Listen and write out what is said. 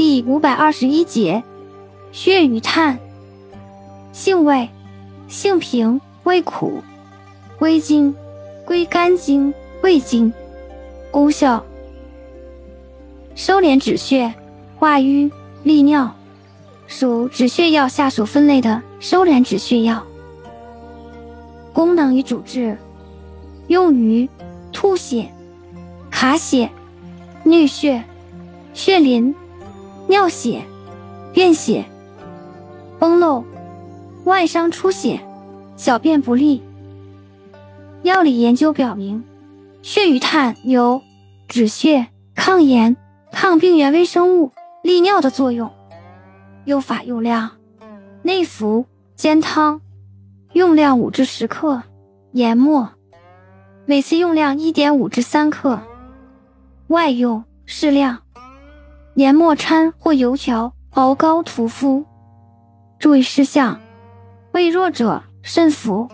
第五百二十一节，血与炭。性味：性平，味苦，归经：归肝经、胃经。功效：收敛止血、化瘀、利尿，属止血药下属分类的收敛止血药。功能与主治：用于吐血、卡血、衄血、血淋、尿血、便血、崩漏、外伤出血、小便不利。药理研究表明，血与炭有止血、抗炎、抗病原微生物、利尿的作用。用法用量：内服煎汤，用量五至十克，研末，每次用量一点五至三克。外用适量，研末掺或油条熬膏涂敷。注意事项：胃弱者慎服。